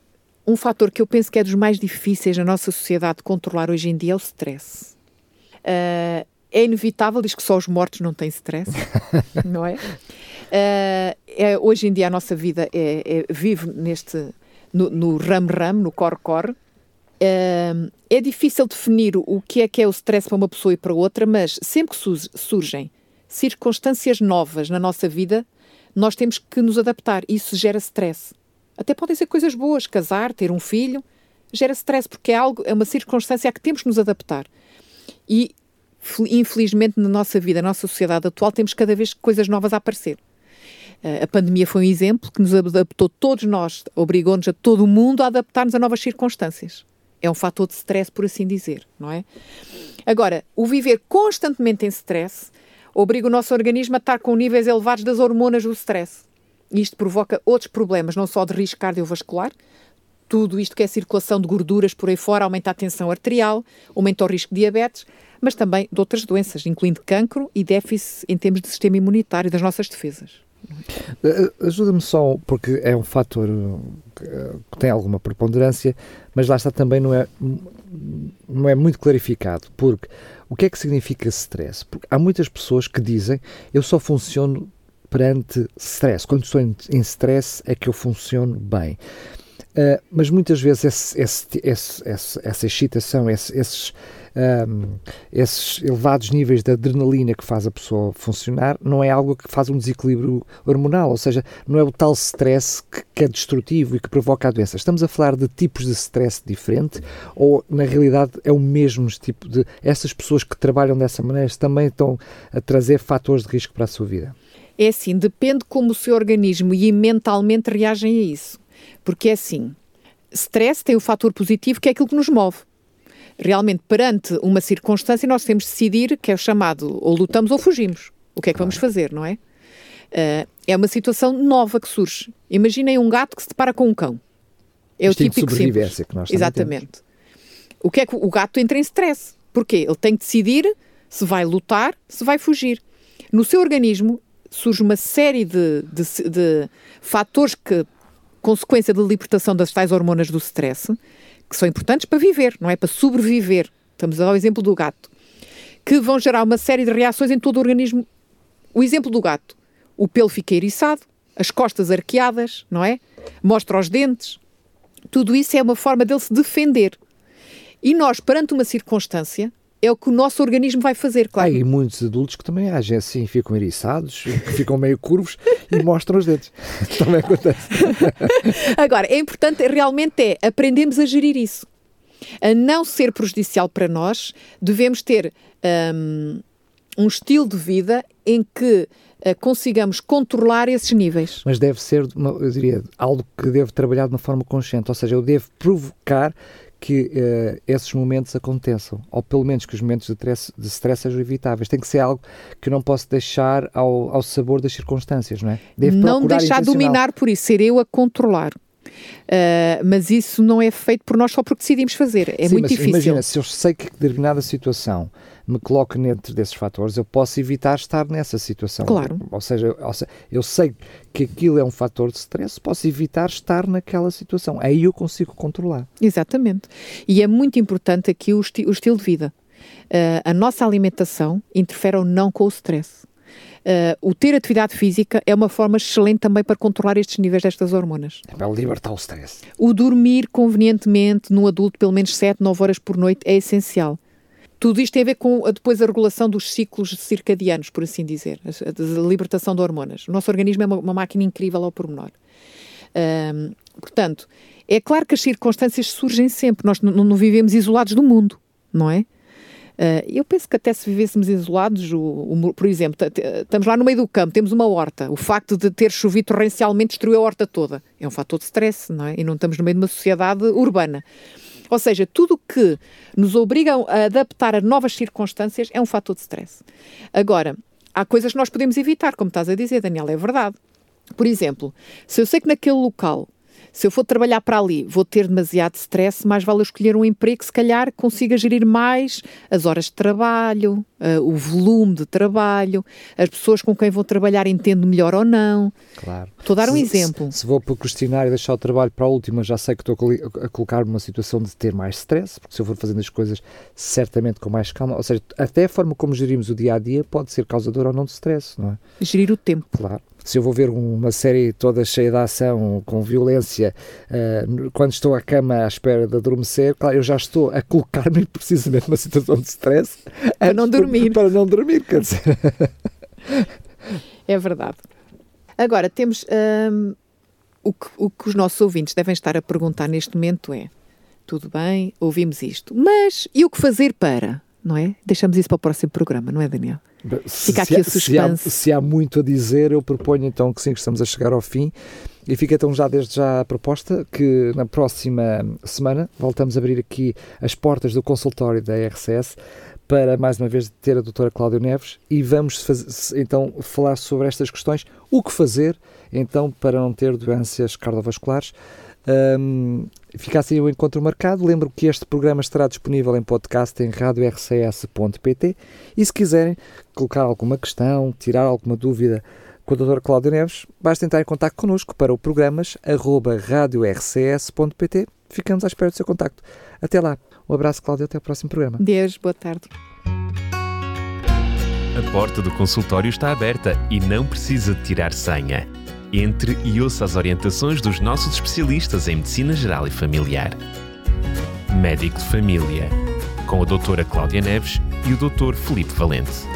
um fator que eu penso que é dos mais difíceis na nossa sociedade de controlar hoje em dia é o stress. Uh, é inevitável, diz que só os mortos não têm stress, não é? Uh, é? Hoje em dia a nossa vida é, é vive neste, no ram-ram, no cor-cor. Uh, é difícil definir o que é que é o stress para uma pessoa e para outra, mas sempre que surgem circunstâncias novas na nossa vida, nós temos que nos adaptar. Isso gera stress. Até podem ser coisas boas, casar, ter um filho, gera stress porque é algo, é uma circunstância a que temos que nos adaptar. E infelizmente na nossa vida, na nossa sociedade atual, temos cada vez coisas novas a aparecer. Uh, a pandemia foi um exemplo que nos adaptou todos nós, obrigou-nos a todo mundo a adaptar-nos a novas circunstâncias. É um fator de stress, por assim dizer, não é? Agora, o viver constantemente em stress obriga o nosso organismo a estar com níveis elevados das hormonas do stress. Isto provoca outros problemas, não só de risco cardiovascular, tudo isto que é circulação de gorduras por aí fora aumenta a tensão arterial, aumenta o risco de diabetes, mas também de outras doenças, incluindo cancro e déficit em termos de sistema imunitário das nossas defesas. Eh, ajuda-me só, porque é um fator eh, que tem alguma preponderância, mas lá está também não é, não é muito clarificado, porque o que é que significa stress? Porque há muitas pessoas que dizem eu só funciono perante stress, quando estou em, em stress é que eu funciono bem. Uh, mas muitas vezes esse, esse, esse, essa excitação, esses, um, esses elevados níveis de adrenalina que faz a pessoa funcionar não é algo que faz um desequilíbrio hormonal, ou seja, não é o tal stress que, que é destrutivo e que provoca a doença. Estamos a falar de tipos de stress diferente ou, na realidade, é o mesmo tipo de. Essas pessoas que trabalham dessa maneira também estão a trazer fatores de risco para a sua vida? É assim, depende como o seu organismo e mentalmente reagem a isso. Porque é assim, stress tem o fator positivo que é aquilo que nos move. Realmente, perante uma circunstância, nós temos de decidir que é o chamado ou lutamos ou fugimos. O que é que vamos fazer, não é? Uh, é uma situação nova que surge. Imaginem um gato que se depara com um cão. É o típico sobrevivência simples. que nós Exatamente. Temos. O que é que o gato entra em stress? Porquê? Ele tem que decidir se vai lutar, se vai fugir. No seu organismo surge uma série de, de, de fatores que consequência da libertação das tais hormonas do stress, que são importantes para viver, não é? Para sobreviver. Estamos a dar o exemplo do gato. Que vão gerar uma série de reações em todo o organismo. O exemplo do gato. O pelo fica eriçado, as costas arqueadas, não é? Mostra os dentes. Tudo isso é uma forma dele se defender. E nós, perante uma circunstância, é o que o nosso organismo vai fazer, claro. Há e muitos adultos que também agem assim, ficam eriçados, ficam meio curvos e mostram os dedos. também acontece. Agora, é importante, realmente é, aprendemos a gerir isso. A não ser prejudicial para nós, devemos ter um, um estilo de vida em que uh, consigamos controlar esses níveis. Mas deve ser, eu diria, algo que devo trabalhar de uma forma consciente, ou seja, eu devo provocar que uh, esses momentos aconteçam, ou pelo menos que os momentos de stress, de stress sejam evitáveis. Tem que ser algo que não posso deixar ao, ao sabor das circunstâncias, não é? Devo não deixar dominar por isso, ser eu a controlar. Uh, mas isso não é feito por nós só porque decidimos fazer. É Sim, muito difícil. Imagina, se eu sei que determinada situação me coloca dentro desses fatores, eu posso evitar estar nessa situação. Claro. Ou seja, ou seja, eu sei que aquilo é um fator de stress, posso evitar estar naquela situação. Aí eu consigo controlar. Exatamente. E é muito importante aqui o, esti o estilo de vida. Uh, a nossa alimentação interfere ou não com o stress. Uh, o ter atividade física é uma forma excelente também para controlar estes níveis destas hormonas. É para libertar o stress. O dormir convenientemente num adulto pelo menos 7, 9 horas por noite é essencial. Tudo isto tem a ver com depois a regulação dos ciclos circadianos, por assim dizer, a, a libertação de hormonas. O nosso organismo é uma, uma máquina incrível ao pormenor. Portanto, é claro que as circunstâncias surgem sempre, nós não vivemos isolados do mundo, não é? Uh, eu penso que até se vivêssemos isolados, o, o, por exemplo, estamos lá no meio do campo, temos uma horta. O facto de ter chovido torrencialmente destruiu a horta toda. É um fator de stress, não é? E não estamos no meio de uma sociedade urbana. Ou seja, tudo que nos obriga a adaptar a novas circunstâncias é um fator de stress. Agora, há coisas que nós podemos evitar, como estás a dizer, Daniel, é verdade. Por exemplo, se eu sei que naquele local se eu for trabalhar para ali, vou ter demasiado stress, mais vale eu escolher um emprego que se calhar consiga gerir mais as horas de trabalho, uh, o volume de trabalho, as pessoas com quem vou trabalhar entendo melhor ou não. Claro. Estou a dar um se, exemplo. Se, se, vou procrastinar e deixar o trabalho para a última, já sei que estou a colocar-me numa situação de ter mais stress, porque se eu for fazendo as coisas certamente com mais calma, ou seja, até a forma como gerimos o dia a dia pode ser causadora ou não de stress, não é? Gerir o tempo. Claro se eu vou ver uma série toda cheia de ação, com violência, uh, quando estou à cama à espera de adormecer, claro, eu já estou a colocar-me precisamente numa situação de stress para não dormir. Para não dormir, quer dizer. É verdade. Agora, temos. O, que, o que os nossos ouvintes devem estar a perguntar neste momento é: tudo bem, ouvimos isto, mas e o que fazer para? Não é? Deixamos isso para o próximo programa, não é, Daniel? Fica aqui se, o suspense. Se há, se há, muito a dizer, eu proponho então que sim, que estamos a chegar ao fim. E fica então já desde já a proposta que na próxima semana voltamos a abrir aqui as portas do consultório da RCS para mais uma vez ter a doutora Cláudia Neves e vamos fazer, então falar sobre estas questões, o que fazer então para não ter doenças cardiovasculares. Um, fica assim o encontro marcado. Lembro que este programa estará disponível em podcast em radiorcs.pt e se quiserem colocar alguma questão, tirar alguma dúvida com a doutora Cláudia Neves, basta entrar em contato connosco para o programas arroba radiorcs.pt. Ficamos à espera do seu contacto. Até lá. Um abraço, Cláudia. Até o próximo programa. Deus, boa tarde. A porta do consultório está aberta e não precisa de tirar senha. Entre e ouça as orientações dos nossos especialistas em Medicina Geral e Familiar. Médico de Família, com a doutora Cláudia Neves e o doutor Felipe Valente.